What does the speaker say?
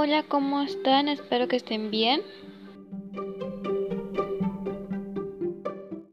Hola, ¿cómo están? Espero que estén bien.